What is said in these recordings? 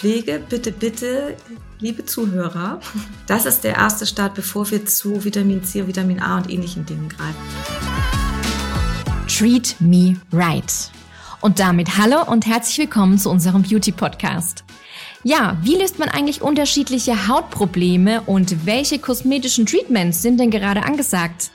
Pflege, bitte, bitte, liebe Zuhörer, das ist der erste Start, bevor wir zu Vitamin C, Vitamin A und ähnlichen Dingen greifen. Treat Me Right. Und damit hallo und herzlich willkommen zu unserem Beauty Podcast. Ja, wie löst man eigentlich unterschiedliche Hautprobleme und welche kosmetischen Treatments sind denn gerade angesagt?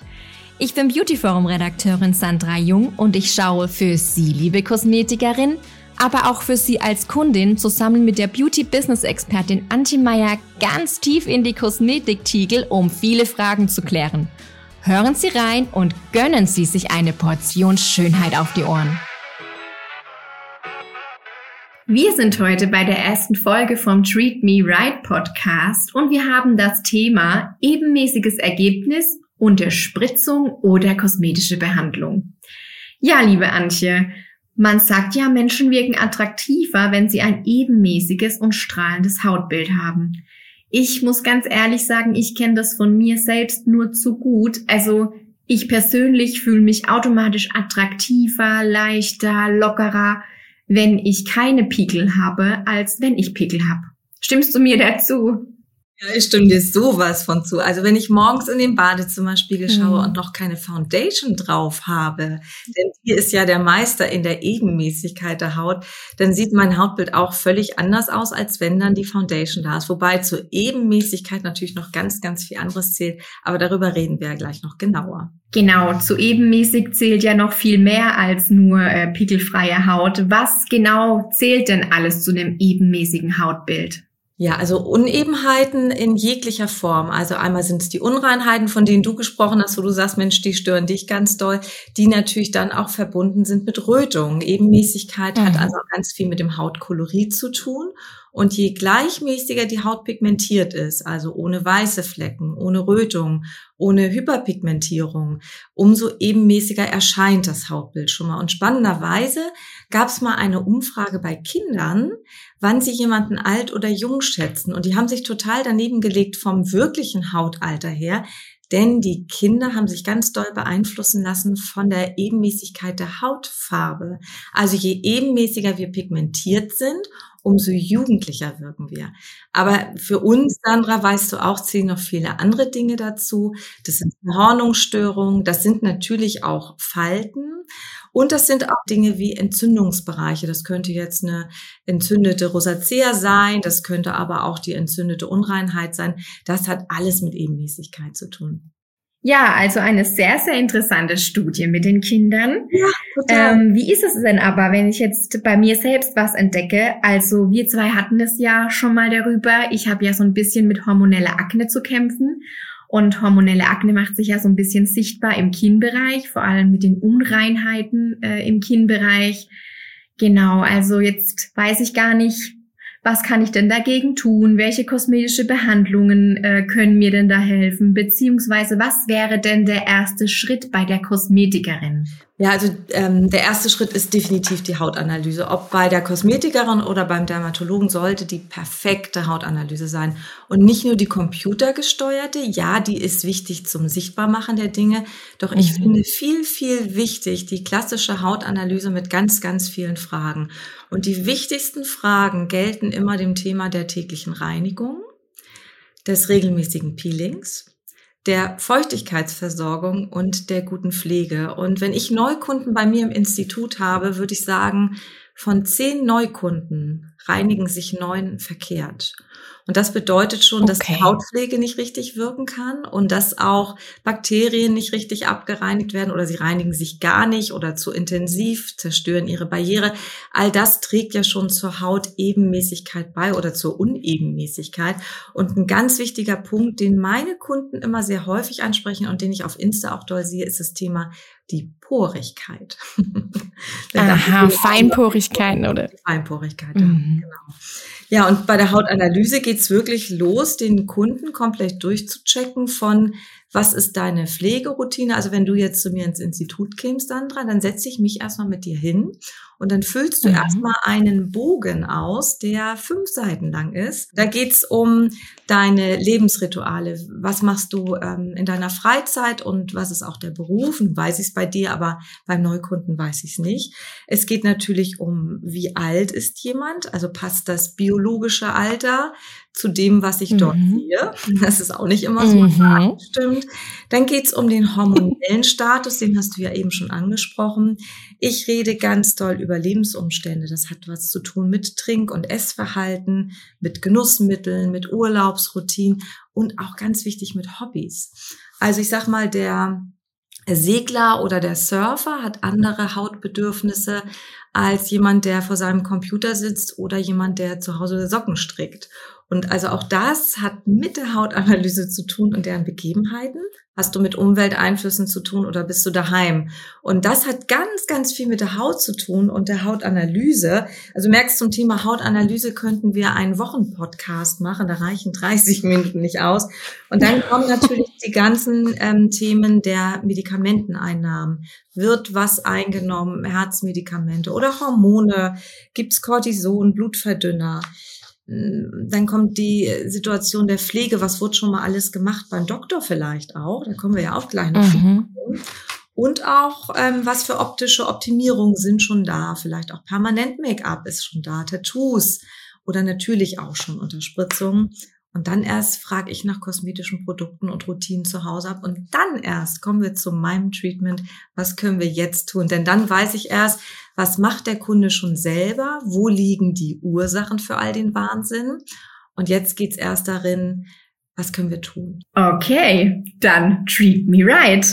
Ich bin Beauty Forum Redakteurin Sandra Jung und ich schaue für Sie, liebe Kosmetikerin, aber auch für Sie als Kundin zusammen mit der Beauty-Business-Expertin Antje Meyer ganz tief in die Kosmetiktiegel, um viele Fragen zu klären. Hören Sie rein und gönnen Sie sich eine Portion Schönheit auf die Ohren. Wir sind heute bei der ersten Folge vom Treat Me Right Podcast und wir haben das Thema ebenmäßiges Ergebnis unter Spritzung oder kosmetische Behandlung. Ja, liebe Antje, man sagt ja, Menschen wirken attraktiver, wenn sie ein ebenmäßiges und strahlendes Hautbild haben. Ich muss ganz ehrlich sagen, ich kenne das von mir selbst nur zu gut. Also ich persönlich fühle mich automatisch attraktiver, leichter, lockerer, wenn ich keine Pickel habe, als wenn ich Pickel habe. Stimmst du mir dazu? Ja, ich stimme dir sowas von zu. Also wenn ich morgens in den Badezimmerspiegel schaue mhm. und noch keine Foundation drauf habe, denn hier ist ja der Meister in der Ebenmäßigkeit der Haut, dann sieht mein Hautbild auch völlig anders aus, als wenn dann die Foundation da ist. Wobei zur Ebenmäßigkeit natürlich noch ganz, ganz viel anderes zählt. Aber darüber reden wir ja gleich noch genauer. Genau, zu ebenmäßig zählt ja noch viel mehr als nur äh, pickelfreie Haut. Was genau zählt denn alles zu einem ebenmäßigen Hautbild? Ja, also Unebenheiten in jeglicher Form. Also einmal sind es die Unreinheiten, von denen du gesprochen hast, wo du sagst, Mensch, die stören dich ganz doll, die natürlich dann auch verbunden sind mit Rötung. Ebenmäßigkeit mhm. hat also ganz viel mit dem Hautkolorit zu tun. Und je gleichmäßiger die Haut pigmentiert ist, also ohne weiße Flecken, ohne Rötung, ohne Hyperpigmentierung, umso ebenmäßiger erscheint das Hautbild schon mal. Und spannenderweise gab es mal eine Umfrage bei Kindern, wann sie jemanden alt oder jung schätzen. Und die haben sich total daneben gelegt vom wirklichen Hautalter her. Denn die Kinder haben sich ganz doll beeinflussen lassen von der Ebenmäßigkeit der Hautfarbe. Also je ebenmäßiger wir pigmentiert sind, umso jugendlicher wirken wir. Aber für uns, Sandra, weißt du auch, zählen noch viele andere Dinge dazu. Das sind Hornungsstörungen, das sind natürlich auch Falten. Und das sind auch Dinge wie Entzündungsbereiche. Das könnte jetzt eine entzündete Rosacea sein, das könnte aber auch die entzündete Unreinheit sein. Das hat alles mit Ebenmäßigkeit zu tun. Ja, also eine sehr, sehr interessante Studie mit den Kindern. Ja, total. Ähm, wie ist es denn aber, wenn ich jetzt bei mir selbst was entdecke? Also wir zwei hatten es ja schon mal darüber. Ich habe ja so ein bisschen mit hormoneller Akne zu kämpfen. Und hormonelle Akne macht sich ja so ein bisschen sichtbar im Kinnbereich, vor allem mit den Unreinheiten äh, im Kinnbereich. Genau, also jetzt weiß ich gar nicht, was kann ich denn dagegen tun? Welche kosmetische Behandlungen äh, können mir denn da helfen? Beziehungsweise was wäre denn der erste Schritt bei der Kosmetikerin? Ja, also ähm, der erste Schritt ist definitiv die Hautanalyse. Ob bei der Kosmetikerin oder beim Dermatologen sollte die perfekte Hautanalyse sein. Und nicht nur die computergesteuerte, ja, die ist wichtig zum Sichtbarmachen der Dinge. Doch ich mhm. finde viel, viel wichtig die klassische Hautanalyse mit ganz, ganz vielen Fragen. Und die wichtigsten Fragen gelten immer dem Thema der täglichen Reinigung, des regelmäßigen Peelings der Feuchtigkeitsversorgung und der guten Pflege. Und wenn ich Neukunden bei mir im Institut habe, würde ich sagen, von zehn Neukunden reinigen sich neun verkehrt. Und das bedeutet schon, okay. dass die Hautpflege nicht richtig wirken kann und dass auch Bakterien nicht richtig abgereinigt werden oder sie reinigen sich gar nicht oder zu intensiv, zerstören ihre Barriere. All das trägt ja schon zur Hautebenmäßigkeit bei oder zur Unebenmäßigkeit. Und ein ganz wichtiger Punkt, den meine Kunden immer sehr häufig ansprechen und den ich auf Insta auch doll sehe, ist das Thema die Porigkeit. Aha, Feinporigkeiten oder? Feinporigkeit, mhm. genau. Ja, und bei der Hautanalyse geht's wirklich los, den Kunden komplett durchzuchecken von, was ist deine Pflegeroutine? Also wenn du jetzt zu mir ins Institut kämst, Sandra, dann setze ich mich erstmal mit dir hin Und dann füllst du mhm. erstmal einen Bogen aus, der fünf Seiten lang ist. Da geht's um deine Lebensrituale. Was machst du ähm, in deiner Freizeit und was ist auch der Beruf? Und weiß ich es bei dir, aber beim Neukunden weiß ich es nicht. Es geht natürlich um, wie alt ist jemand? Also passt das biologische Alter zu dem, was ich dort mhm. sehe. Das ist auch nicht immer so mhm. stimmt. Dann geht's um den hormonellen Status, den hast du ja eben schon angesprochen. Ich rede ganz doll über Lebensumstände. Das hat was zu tun mit Trink- und Essverhalten, mit Genussmitteln, mit Urlaubsroutinen und auch ganz wichtig mit Hobbys. Also ich sag mal, der Segler oder der Surfer hat andere Hautbedürfnisse als jemand, der vor seinem Computer sitzt oder jemand, der zu Hause Socken strickt. Und also auch das hat mit der Hautanalyse zu tun und deren Begebenheiten. Hast du mit Umwelteinflüssen zu tun oder bist du daheim? Und das hat ganz, ganz viel mit der Haut zu tun und der Hautanalyse. Also merkst zum Thema Hautanalyse könnten wir einen Wochenpodcast machen. Da reichen 30 Minuten nicht aus. Und dann kommen natürlich die ganzen ähm, Themen der Medikamenteneinnahmen. Wird was eingenommen? Herzmedikamente oder Hormone? Gibt's Cortison, Blutverdünner? Dann kommt die Situation der Pflege. Was wurde schon mal alles gemacht? Beim Doktor vielleicht auch. Da kommen wir ja auch gleich noch. Mhm. Und auch, ähm, was für optische Optimierungen sind schon da. Vielleicht auch permanent Make-up ist schon da, Tattoos oder natürlich auch schon Unterspritzungen. Und dann erst frage ich nach kosmetischen Produkten und Routinen zu Hause ab. Und dann erst kommen wir zu meinem Treatment. Was können wir jetzt tun? Denn dann weiß ich erst, was macht der Kunde schon selber? Wo liegen die Ursachen für all den Wahnsinn? Und jetzt geht's erst darin, was können wir tun? Okay, dann treat me right.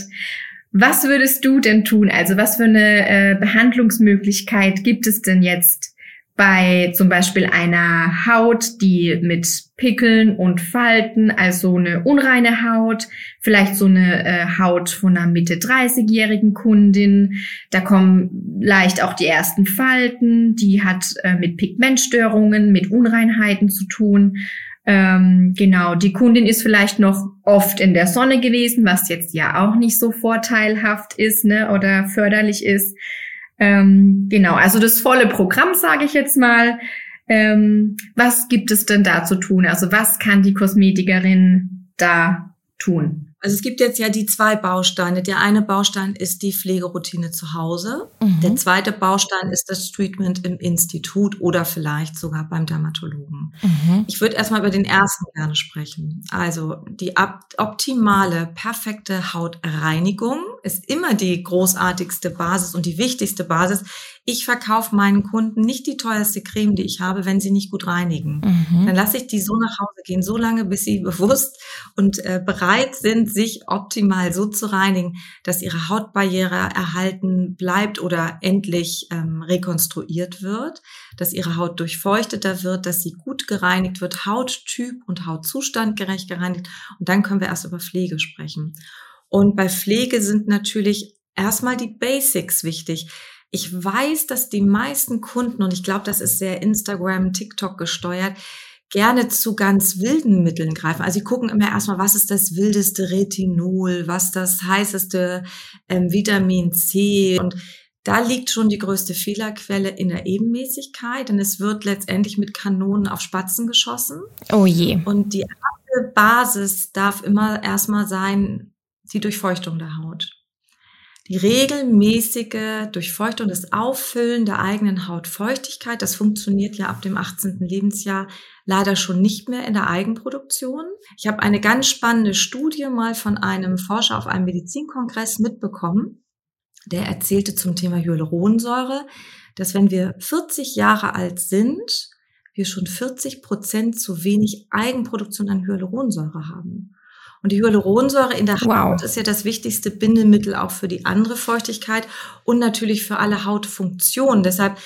Was würdest du denn tun? Also was für eine äh, Behandlungsmöglichkeit gibt es denn jetzt bei zum Beispiel einer Haut, die mit Pickeln und Falten, also eine unreine Haut, vielleicht so eine äh, Haut von einer Mitte 30-jährigen Kundin, da kommen leicht auch die ersten Falten, die hat äh, mit Pigmentstörungen, mit Unreinheiten zu tun. Ähm, genau, die Kundin ist vielleicht noch oft in der Sonne gewesen, was jetzt ja auch nicht so vorteilhaft ist ne, oder förderlich ist. Ähm, genau, also das volle Programm, sage ich jetzt mal. Ähm, was gibt es denn da zu tun? Also was kann die Kosmetikerin da tun? Also es gibt jetzt ja die zwei Bausteine. Der eine Baustein ist die Pflegeroutine zu Hause. Mhm. Der zweite Baustein ist das Treatment im Institut oder vielleicht sogar beim Dermatologen. Mhm. Ich würde erstmal über den ersten gerne sprechen. Also die optimale, perfekte Hautreinigung ist immer die großartigste Basis und die wichtigste Basis. Ich verkaufe meinen Kunden nicht die teuerste Creme, die ich habe, wenn sie nicht gut reinigen. Mhm. Dann lasse ich die so nach Hause gehen, so lange, bis sie bewusst und äh, bereit sind, sich optimal so zu reinigen, dass ihre Hautbarriere erhalten bleibt oder endlich ähm, rekonstruiert wird, dass ihre Haut durchfeuchteter wird, dass sie gut gereinigt wird, Hauttyp und Hautzustand gerecht gereinigt. Und dann können wir erst über Pflege sprechen. Und bei Pflege sind natürlich erstmal die Basics wichtig. Ich weiß, dass die meisten Kunden, und ich glaube, das ist sehr Instagram, TikTok gesteuert, gerne zu ganz wilden Mitteln greifen. Also sie gucken immer erstmal, was ist das wildeste Retinol, was das heißeste ähm, Vitamin C und da liegt schon die größte Fehlerquelle in der Ebenmäßigkeit, denn es wird letztendlich mit Kanonen auf Spatzen geschossen. Oh je. Und die Basis darf immer erstmal sein, die Durchfeuchtung der Haut. Die regelmäßige Durchfeuchtung, das Auffüllen der eigenen Hautfeuchtigkeit, das funktioniert ja ab dem 18. Lebensjahr leider schon nicht mehr in der Eigenproduktion. Ich habe eine ganz spannende Studie mal von einem Forscher auf einem Medizinkongress mitbekommen. Der erzählte zum Thema Hyaluronsäure, dass wenn wir 40 Jahre alt sind, wir schon 40 Prozent zu wenig Eigenproduktion an Hyaluronsäure haben. Und die Hyaluronsäure in der Haut wow. ist ja das wichtigste Bindemittel auch für die andere Feuchtigkeit und natürlich für alle Hautfunktionen. Deshalb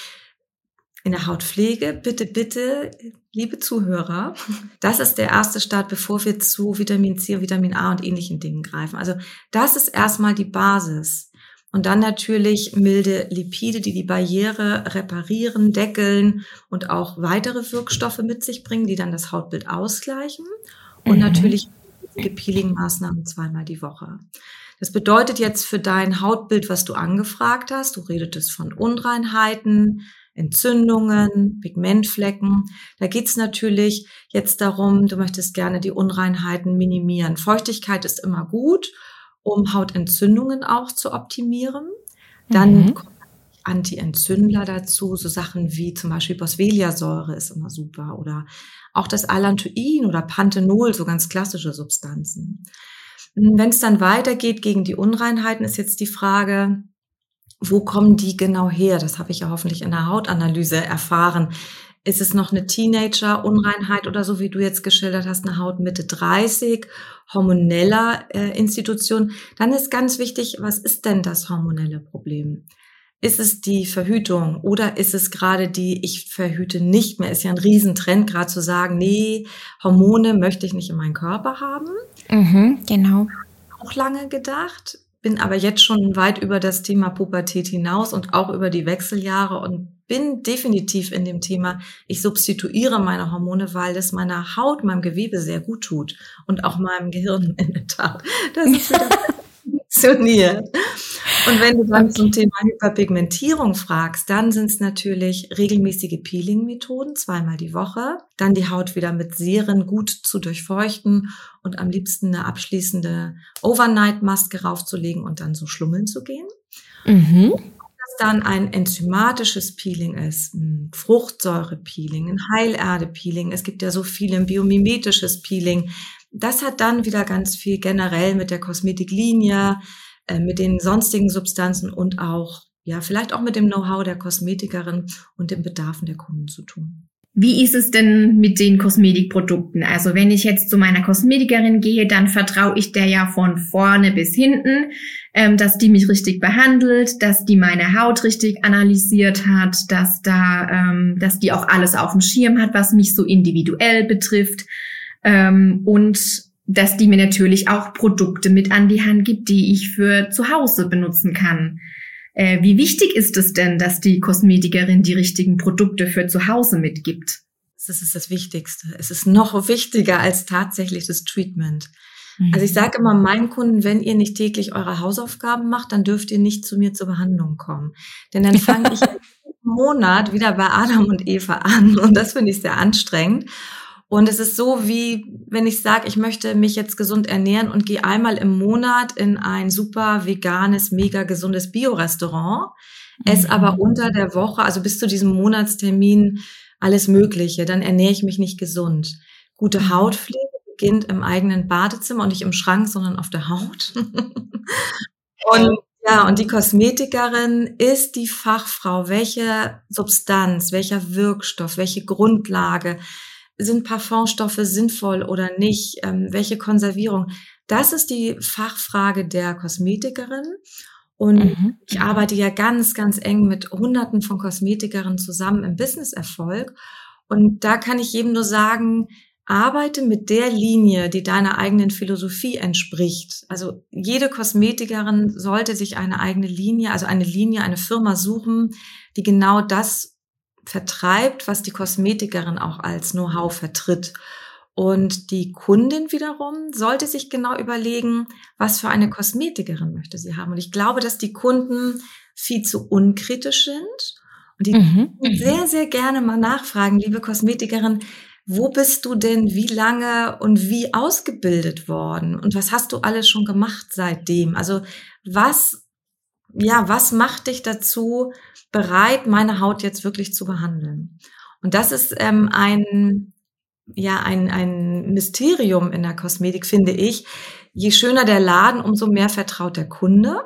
in der Hautpflege, bitte, bitte, liebe Zuhörer, das ist der erste Start, bevor wir zu Vitamin C, Vitamin A und ähnlichen Dingen greifen. Also das ist erstmal die Basis. Und dann natürlich milde Lipide, die die Barriere reparieren, deckeln und auch weitere Wirkstoffe mit sich bringen, die dann das Hautbild ausgleichen. Und mhm. natürlich Peeling-Maßnahmen zweimal die Woche. Das bedeutet jetzt für dein Hautbild, was du angefragt hast, du redetest von Unreinheiten, Entzündungen, Pigmentflecken. Da geht's natürlich jetzt darum, du möchtest gerne die Unreinheiten minimieren. Feuchtigkeit ist immer gut, um Hautentzündungen auch zu optimieren. Dann mhm. kommen Anti-Entzündler dazu, so Sachen wie zum Beispiel Boswelliasäure ist immer super oder auch das Allantoin oder Panthenol, so ganz klassische Substanzen. Wenn es dann weitergeht gegen die Unreinheiten, ist jetzt die Frage, wo kommen die genau her? Das habe ich ja hoffentlich in der Hautanalyse erfahren. Ist es noch eine Teenager-Unreinheit oder so, wie du jetzt geschildert hast, eine Haut Mitte 30, hormoneller äh, Institution? Dann ist ganz wichtig, was ist denn das hormonelle Problem? Ist es die Verhütung oder ist es gerade die, ich verhüte nicht mehr? Ist ja ein Riesentrend, gerade zu sagen, nee, Hormone möchte ich nicht in meinen Körper haben. Mhm, genau. Auch lange gedacht bin aber jetzt schon weit über das Thema Pubertät hinaus und auch über die Wechseljahre und bin definitiv in dem Thema, ich substituiere meine Hormone, weil es meiner Haut, meinem Gewebe sehr gut tut und auch meinem Gehirn in der Tat. Das ist wieder funktioniert. Und wenn du dann zum Thema Hyperpigmentierung fragst, dann sind es natürlich regelmäßige Peeling-Methoden, zweimal die Woche. Dann die Haut wieder mit Serien gut zu durchfeuchten und am liebsten eine abschließende Overnight-Maske raufzulegen und dann so schlummeln zu gehen. Mhm. Das dann ein enzymatisches Peeling ist, ein Fruchtsäure-Peeling, ein Heilerde-Peeling. Es gibt ja so viele, ein biomimetisches Peeling. Das hat dann wieder ganz viel generell mit der Kosmetiklinie, äh, mit den sonstigen Substanzen und auch, ja, vielleicht auch mit dem Know-how der Kosmetikerin und den Bedarfen der Kunden zu tun. Wie ist es denn mit den Kosmetikprodukten? Also wenn ich jetzt zu meiner Kosmetikerin gehe, dann vertraue ich der ja von vorne bis hinten, ähm, dass die mich richtig behandelt, dass die meine Haut richtig analysiert hat, dass da, ähm, dass die auch alles auf dem Schirm hat, was mich so individuell betrifft ähm, und dass die mir natürlich auch Produkte mit an die Hand gibt, die ich für zu Hause benutzen kann. Äh, wie wichtig ist es denn, dass die Kosmetikerin die richtigen Produkte für zu Hause mitgibt? Das ist das Wichtigste. Es ist noch wichtiger als tatsächlich das Treatment. Mhm. Also ich sage immer meinen Kunden, wenn ihr nicht täglich eure Hausaufgaben macht, dann dürft ihr nicht zu mir zur Behandlung kommen. Denn dann fange ich Monat wieder bei Adam und Eva an und das finde ich sehr anstrengend. Und es ist so, wie wenn ich sage, ich möchte mich jetzt gesund ernähren und gehe einmal im Monat in ein super veganes, mega gesundes Bio-Restaurant, mhm. esse aber unter der Woche, also bis zu diesem Monatstermin, alles Mögliche. Dann ernähre ich mich nicht gesund. Gute mhm. Hautpflege beginnt im eigenen Badezimmer und nicht im Schrank, sondern auf der Haut. und ja, und die Kosmetikerin ist die Fachfrau. Welche Substanz, welcher Wirkstoff, welche Grundlage, sind Parfumstoffe sinnvoll oder nicht? Ähm, welche Konservierung? Das ist die Fachfrage der Kosmetikerin. Und mhm. ich arbeite ja ganz, ganz eng mit Hunderten von Kosmetikerinnen zusammen im Businesserfolg. Und da kann ich jedem nur sagen, arbeite mit der Linie, die deiner eigenen Philosophie entspricht. Also jede Kosmetikerin sollte sich eine eigene Linie, also eine Linie, eine Firma suchen, die genau das vertreibt, was die Kosmetikerin auch als Know-how vertritt. Und die Kundin wiederum sollte sich genau überlegen, was für eine Kosmetikerin möchte sie haben. Und ich glaube, dass die Kunden viel zu unkritisch sind und die mhm. sehr, sehr gerne mal nachfragen, liebe Kosmetikerin, wo bist du denn wie lange und wie ausgebildet worden? Und was hast du alles schon gemacht seitdem? Also was ja, was macht dich dazu bereit, meine Haut jetzt wirklich zu behandeln? Und das ist ähm, ein, ja, ein, ein Mysterium in der Kosmetik, finde ich. Je schöner der Laden, umso mehr vertraut der Kunde.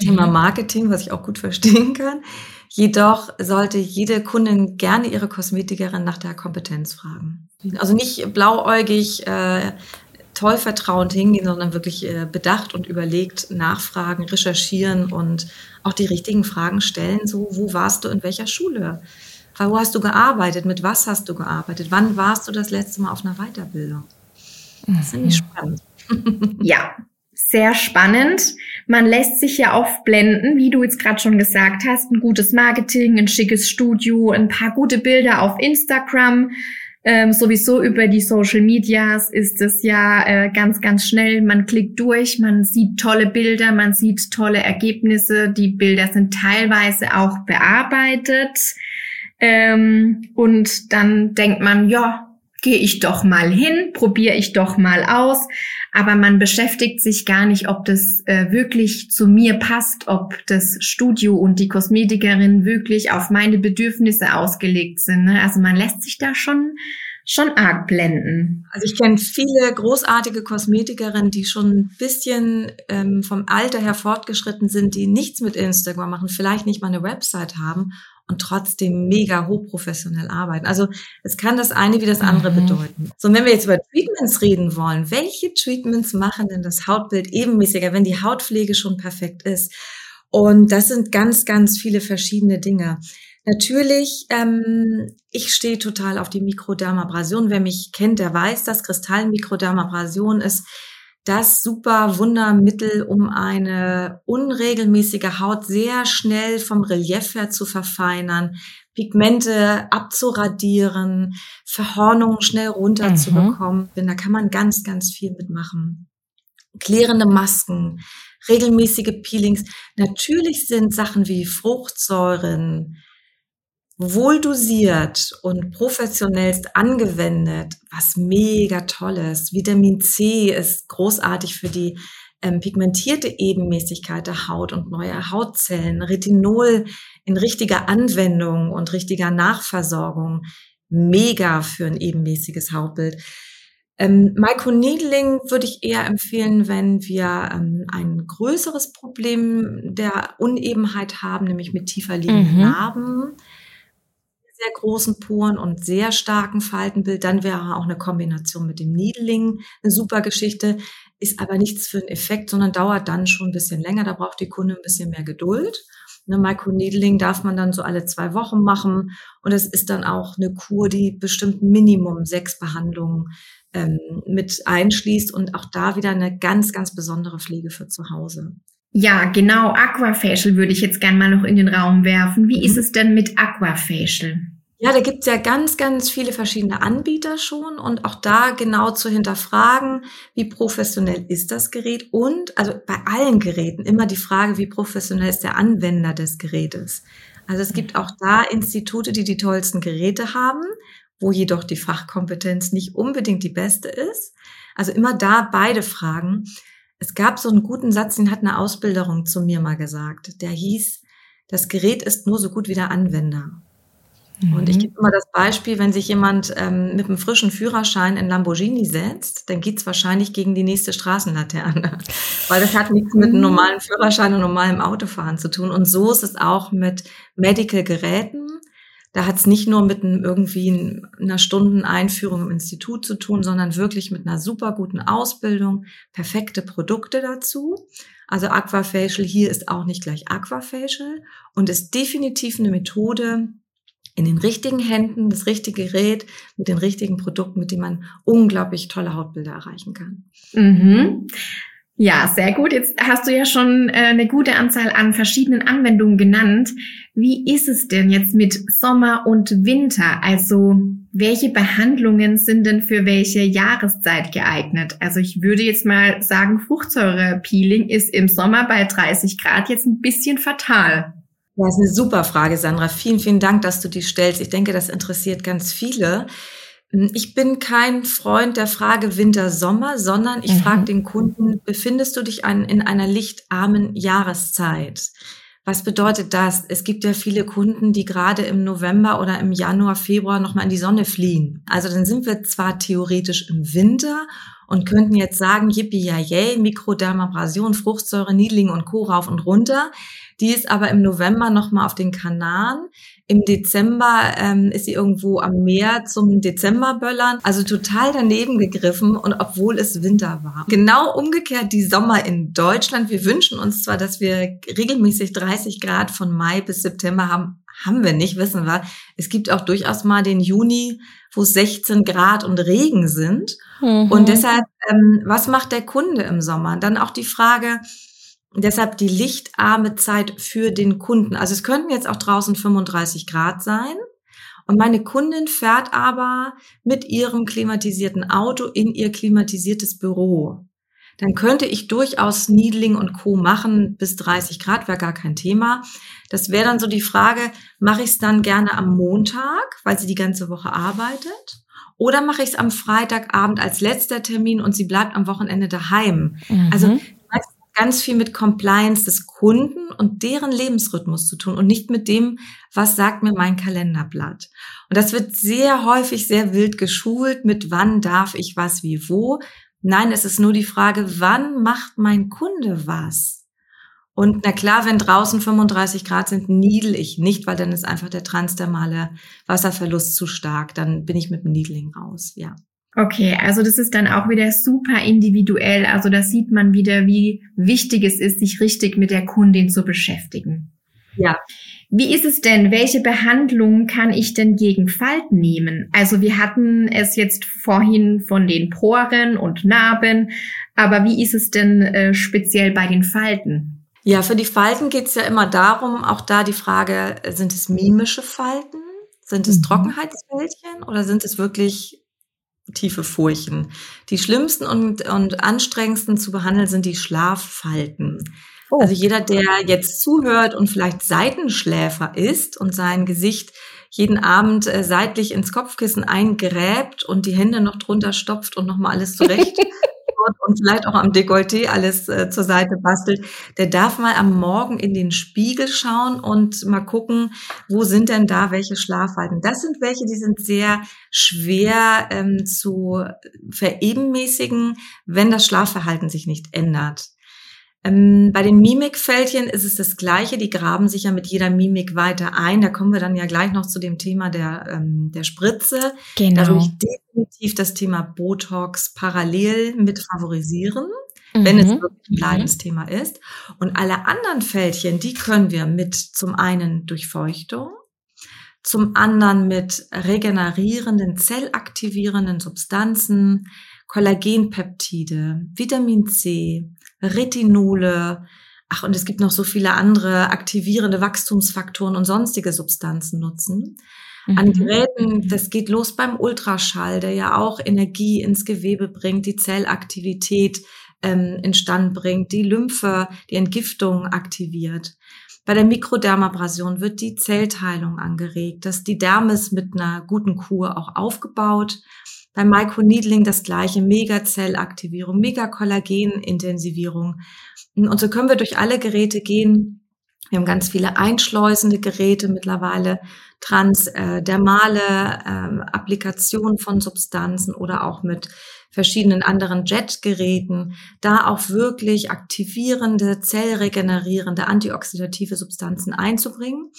Thema mhm. Marketing, was ich auch gut verstehen kann. Jedoch sollte jede Kundin gerne ihre Kosmetikerin nach der Kompetenz fragen. Also nicht blauäugig äh, toll vertrauend hingehen, sondern wirklich äh, bedacht und überlegt nachfragen, recherchieren und auch die richtigen Fragen stellen. So, wo warst du in welcher Schule? Wo hast du gearbeitet? Mit was hast du gearbeitet? Wann warst du das letzte Mal auf einer Weiterbildung? Das finde ich mhm. spannend. Ja, sehr spannend. Man lässt sich ja oft blenden, wie du jetzt gerade schon gesagt hast, ein gutes Marketing, ein schickes Studio, ein paar gute Bilder auf Instagram Ähm, sowieso über die Social Medias ist es ja äh, ganz, ganz schnell. Man klickt durch, man sieht tolle Bilder, man sieht tolle Ergebnisse. Die Bilder sind teilweise auch bearbeitet. Ähm, und dann denkt man, ja, gehe ich doch mal hin, probiere ich doch mal aus. Aber man beschäftigt sich gar nicht, ob das äh, wirklich zu mir passt, ob das Studio und die Kosmetikerin wirklich auf meine Bedürfnisse ausgelegt sind. Ne? Also man lässt sich da schon schon arg blenden. Also ich kenne viele großartige Kosmetikerinnen, die schon ein bisschen ähm, vom Alter her fortgeschritten sind, die nichts mit Instagram machen, vielleicht nicht mal eine Website haben und trotzdem mega hochprofessionell arbeiten. Also es kann das eine wie das andere mhm. bedeuten. So, und wenn wir jetzt über Treatments reden wollen, welche Treatments machen denn das Hautbild ebenmäßiger, wenn die Hautpflege schon perfekt ist? Und das sind ganz, ganz viele verschiedene Dinge. Natürlich, ähm, ich stehe total auf die Mikrodermabrasion. Wer mich kennt, der weiß, dass Kristallmikrodermabrasion ist das super Wundermittel, um eine unregelmäßige Haut sehr schnell vom Relief her zu verfeinern, Pigmente abzuradieren, Verhornungen schnell runterzubekommen. Mhm. Da kann man ganz, ganz viel mitmachen. Klärende Masken, regelmäßige Peelings. Natürlich sind Sachen wie Fruchtsäuren, wohl dosiert und professionellst angewendet, was mega tolles. Vitamin C ist großartig für die ähm, pigmentierte Ebenmäßigkeit der Haut und neue Hautzellen. Retinol in richtiger Anwendung und richtiger Nachversorgung mega für ein ebenmäßiges Hautbild. Ähm, Microneedling würde ich eher empfehlen, wenn wir ähm, ein größeres Problem der Unebenheit haben, nämlich mit tiefer liegenden mhm. Narben sehr großen Poren und sehr starken Faltenbild, dann wäre auch eine Kombination mit dem Needling eine super Geschichte, ist aber nichts für einen Effekt, sondern dauert dann schon ein bisschen länger. Da braucht die Kunde ein bisschen mehr Geduld. Eine Microneedling darf man dann so alle zwei Wochen machen und es ist dann auch eine Kur, die bestimmt Minimum sechs Behandlungen ähm, mit einschließt und auch da wieder eine ganz, ganz besondere Pflege für zu Hause. Ja, genau. Aquafacial würde ich jetzt gern mal noch in den Raum werfen. Wie mhm. ist es denn mit Aquafacial? Ja, da gibt's ja ganz, ganz viele verschiedene Anbieter schon und auch da genau zu hinterfragen, wie professionell ist das Gerät und, also bei allen Geräten immer die Frage, wie professionell ist der Anwender des Gerätes. Also es gibt auch da Institute, die die tollsten Geräte haben, wo jedoch die Fachkompetenz nicht unbedingt die beste ist. Also immer da beide Fragen. Es gab so einen guten Satz, den hat eine Ausbilderung zu mir mal gesagt. Der hieß, das Gerät ist nur so gut wie der Anwender. Mhm. Und ich mhm. gebe immer das Beispiel, wenn sich jemand ähm, mit einem frischen Führerschein in Lamborghini setzt, dann geht's wahrscheinlich gegen die nächste Straßenlaterne. Weil das hat nichts mit einem mhm. normalen Führerschein und normalem Autofahren zu tun. Und so ist es auch mit Medical-Geräten. Da hat es nicht nur mit einem, irgendwie einer Stundeneinführung im Institut zu tun, sondern wirklich mit einer super guten Ausbildung, perfekte Produkte dazu. Also Aquafacial hier ist auch nicht gleich Aquafacial und ist definitiv eine Methode, in den richtigen Händen, das richtige Gerät mit den richtigen Produkten, mit denen man unglaublich tolle Hautbilder erreichen kann. Mhm. Ja, sehr gut. Jetzt hast du ja schon äh, eine gute Anzahl an verschiedenen Anwendungen genannt. Wie ist es denn jetzt mit Sommer und Winter? Also welche Behandlungen sind denn für welche Jahreszeit geeignet? Also ich würde jetzt mal sagen, Fruchtsäurepeeling ist im Sommer bei 30 Grad jetzt ein bisschen fatal. Das ist eine super Frage, Sandra. Vielen, vielen Dank, dass du die stellst. Ich denke, das interessiert ganz viele. Ich bin kein Freund der Frage Winter, Sommer, sondern ich mhm. frage den Kunden, befindest du dich an, in einer lichtarmen Jahreszeit? Was bedeutet das? Es gibt ja viele Kunden, die gerade im November oder im Januar, Februar nochmal in die Sonne fliehen. Also dann sind wir zwar theoretisch im Winter und könnten jetzt sagen, yippie ja yay, Mikrodermabrasion, Fruchtsäure, Niedling und Co. rauf und runter. Die ist aber im November nochmal auf den Kanaren. Im Dezember ähm, ist sie irgendwo am Meer zum Dezemberböllern. Also total daneben gegriffen und obwohl es Winter war. Genau umgekehrt die Sommer in Deutschland. Wir wünschen uns zwar, dass wir regelmäßig 30 Grad von Mai bis September haben. Haben wir nicht, wissen wir. Es gibt auch durchaus mal den Juni, wo es 16 Grad und Regen sind. Mhm. Und deshalb, ähm, was macht der Kunde im Sommer? Dann auch die Frage, Deshalb die lichtarme Zeit für den Kunden. Also es könnten jetzt auch draußen 35 Grad sein. Und meine Kundin fährt aber mit ihrem klimatisierten Auto in ihr klimatisiertes Büro. Dann könnte ich durchaus Needling und Co. machen. Bis 30 Grad wäre gar kein Thema. Das wäre dann so die Frage, mache ich es dann gerne am Montag, weil sie die ganze Woche arbeitet? Oder mache ich es am Freitagabend als letzter Termin und sie bleibt am Wochenende daheim? Mhm. Also ganz viel mit Compliance des Kunden und deren Lebensrhythmus zu tun und nicht mit dem, was sagt mir mein Kalenderblatt. Und das wird sehr häufig sehr wild geschult mit wann darf ich was wie wo. Nein, es ist nur die Frage, wann macht mein Kunde was? Und na klar, wenn draußen 35 Grad sind, niedel ich nicht, weil dann ist einfach der transdermale Wasserverlust zu stark. Dann bin ich mit dem Needling raus, ja. Okay, also das ist dann auch wieder super individuell. Also da sieht man wieder, wie wichtig es ist, sich richtig mit der Kundin zu beschäftigen. Ja. Wie ist es denn? Welche Behandlung kann ich denn gegen Falten nehmen? Also wir hatten es jetzt vorhin von den Poren und Narben, aber wie ist es denn äh, speziell bei den Falten? Ja, für die Falten geht es ja immer darum, auch da die Frage, sind es mimische Falten? Sind es mhm. Trockenheitsfältchen oder sind es wirklich tiefe Furchen. Die schlimmsten und, und anstrengendsten zu behandeln sind die Schlaffalten. Oh. Also jeder, der jetzt zuhört und vielleicht Seitenschläfer ist und sein Gesicht jeden Abend äh, seitlich ins Kopfkissen eingräbt und die Hände noch drunter stopft und nochmal alles zurecht und vielleicht auch am Dekolleté alles äh, zur Seite bastelt, der darf mal am Morgen in den Spiegel schauen und mal gucken, wo sind denn da welche Schlafhalten. Das sind welche, die sind sehr schwer ähm, zu verebenmäßigen, wenn das Schlafverhalten sich nicht ändert. Ähm, bei den Mimikfältchen ist es das Gleiche. Die graben sich ja mit jeder Mimik weiter ein. Da kommen wir dann ja gleich noch zu dem Thema der, ähm, der Spritze. Genau. Da würde ich definitiv das Thema Botox parallel mit favorisieren, mhm. wenn es mhm. wirklich ein mhm. Leidensthema mhm. ist. Und alle anderen Fältchen, die können wir mit zum einen Durchfeuchtung, zum anderen mit regenerierenden, zellaktivierenden Substanzen, Kollagenpeptide, Vitamin C, Retinole, ach, und es gibt noch so viele andere aktivierende Wachstumsfaktoren und sonstige Substanzen nutzen. Mhm. An Geräten, das geht los beim Ultraschall, der ja auch Energie ins Gewebe bringt, die Zellaktivität ähm, instand bringt, die Lymphe, die Entgiftung aktiviert. Bei der Mikrodermabrasion wird die Zellteilung angeregt, dass die Dermis mit einer guten Kur auch aufgebaut. Beim Microneedling das gleiche, Megazellaktivierung, Megakollagenintensivierung. Und so können wir durch alle Geräte gehen. Wir haben ganz viele einschleusende Geräte mittlerweile, transdermale ähm, Applikationen von Substanzen oder auch mit verschiedenen anderen Jetgeräten, da auch wirklich aktivierende, zellregenerierende, antioxidative Substanzen einzubringen.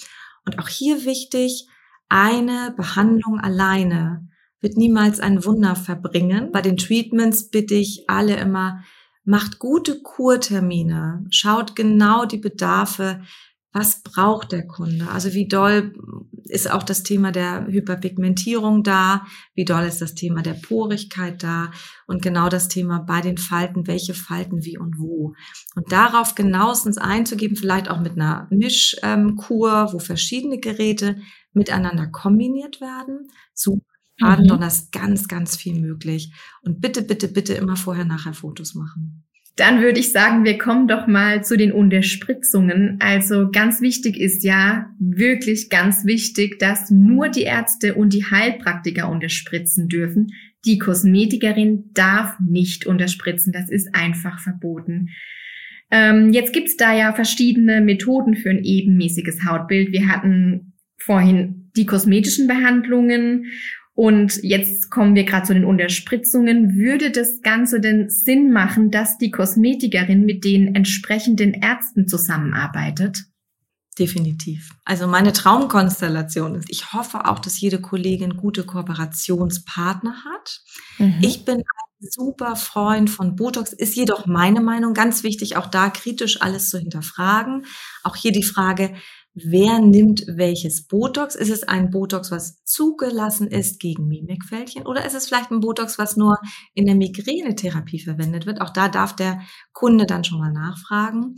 Und auch hier wichtig, eine Behandlung alleine wird niemals ein Wunder verbringen. Bei den Treatments bitte ich alle immer, macht gute Kurtermine, schaut genau die Bedarfe, was braucht der Kunde? Also wie doll ist auch das Thema der Hyperpigmentierung da? Wie doll ist das Thema der Porigkeit da? Und genau das Thema bei den Falten, welche Falten wie und wo? Und darauf genauestens einzugeben, vielleicht auch mit einer Mischkur, wo verschiedene Geräte miteinander kombiniert werden. Super Baden, mhm. ist ganz, ganz viel möglich. Und bitte, bitte, bitte immer vorher, nachher Fotos machen. Dann würde ich sagen, wir kommen doch mal zu den Unterspritzungen. Also ganz wichtig ist ja, wirklich ganz wichtig, dass nur die Ärzte und die Heilpraktiker unterspritzen dürfen. Die Kosmetikerin darf nicht unterspritzen. Das ist einfach verboten. Ähm, jetzt gibt's da ja verschiedene Methoden für ein ebenmäßiges Hautbild. Wir hatten vorhin die kosmetischen Behandlungen und jetzt kommen wir gerade zu den Unterspritzungen. Würde das Ganze denn Sinn machen, dass die Kosmetikerin mit den entsprechenden Ärzten zusammenarbeitet? Definitiv. Also meine Traumkonstellation ist, ich hoffe auch, dass jede Kollegin gute Kooperationspartner hat. Mhm. Ich bin ein super Freund von Botox, ist jedoch meine Meinung ganz wichtig, auch da kritisch alles zu hinterfragen. Auch hier die Frage, wer nimmt welches Botox? Ist es ein Botox, was zugelassen ist gegen Mimikfältchen oder ist es vielleicht ein Botox, was nur in der Migränetherapie verwendet wird? Auch da darf der Kunde dann schon mal nachfragen.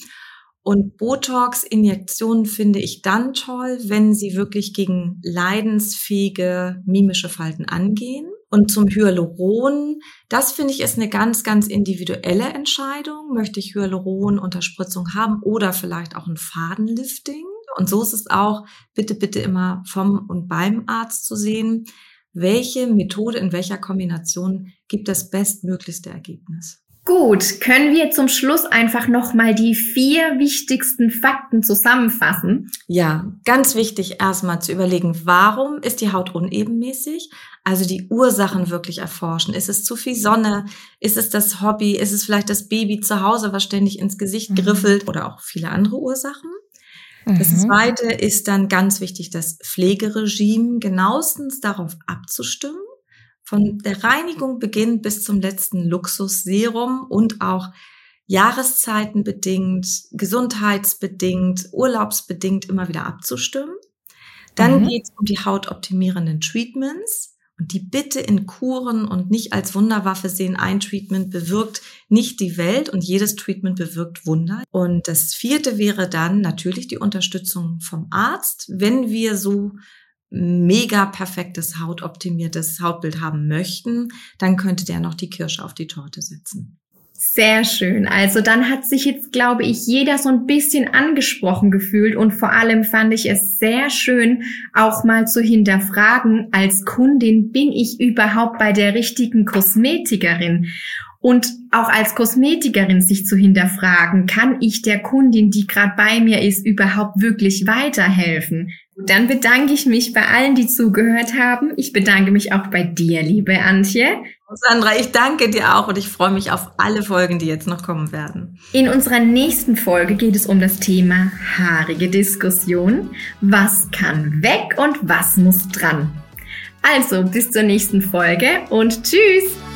Und Botox-Injektionen finde ich dann toll, wenn sie wirklich gegen leidensfähige mimische Falten angehen. Und zum Hyaluron, das finde ich ist eine ganz, ganz individuelle Entscheidung. Möchte ich Hyaluron-Unterspritzung haben oder vielleicht auch ein Fadenlifting? Und so ist es auch, bitte, bitte immer vom und beim Arzt zu sehen, welche Methode in welcher Kombination gibt das bestmöglichste Ergebnis. Gut, können wir zum Schluss einfach nochmal die vier wichtigsten Fakten zusammenfassen? Ja, ganz wichtig erstmal zu überlegen, warum ist die Haut unebenmäßig? Also die Ursachen wirklich erforschen. Ist es zu viel Sonne? Ist es das Hobby? Ist es vielleicht das Baby zu Hause, was ständig ins Gesicht mhm. griffelt? Oder auch viele andere Ursachen? Das mhm. zweite ist dann ganz wichtig, das Pflegeregime genauestens darauf abzustimmen von der Reinigung beginnt bis zum letzten Luxusserum und auch jahreszeitenbedingt, gesundheitsbedingt, urlaubsbedingt immer wieder abzustimmen. Dann mhm. geht es um die hautoptimierenden Treatments und die bitte in Kuren und nicht als Wunderwaffe sehen. Ein Treatment bewirkt nicht die Welt und jedes Treatment bewirkt Wunder. Und das vierte wäre dann natürlich die Unterstützung vom Arzt, wenn wir so mega perfektes hautoptimiertes Hautbild haben möchten, dann könnte der noch die Kirsche auf die Torte setzen. Sehr schön. Also dann hat sich jetzt, glaube ich, jeder so ein bisschen angesprochen gefühlt und vor allem fand ich es sehr schön, auch mal zu hinterfragen, als Kundin bin ich überhaupt bei der richtigen Kosmetikerin? Und auch als Kosmetikerin sich zu hinterfragen, kann ich der Kundin, die gerade bei mir ist, überhaupt wirklich weiterhelfen? Dann bedanke ich mich bei allen, die zugehört haben. Ich bedanke mich auch bei dir, liebe Antje. Sandra, ich danke dir auch und ich freue mich auf alle Folgen, die jetzt noch kommen werden. In unserer nächsten Folge geht es um das Thema haarige Diskussion. Was kann weg und was muss dran? Also bis zur nächsten Folge und tschüss!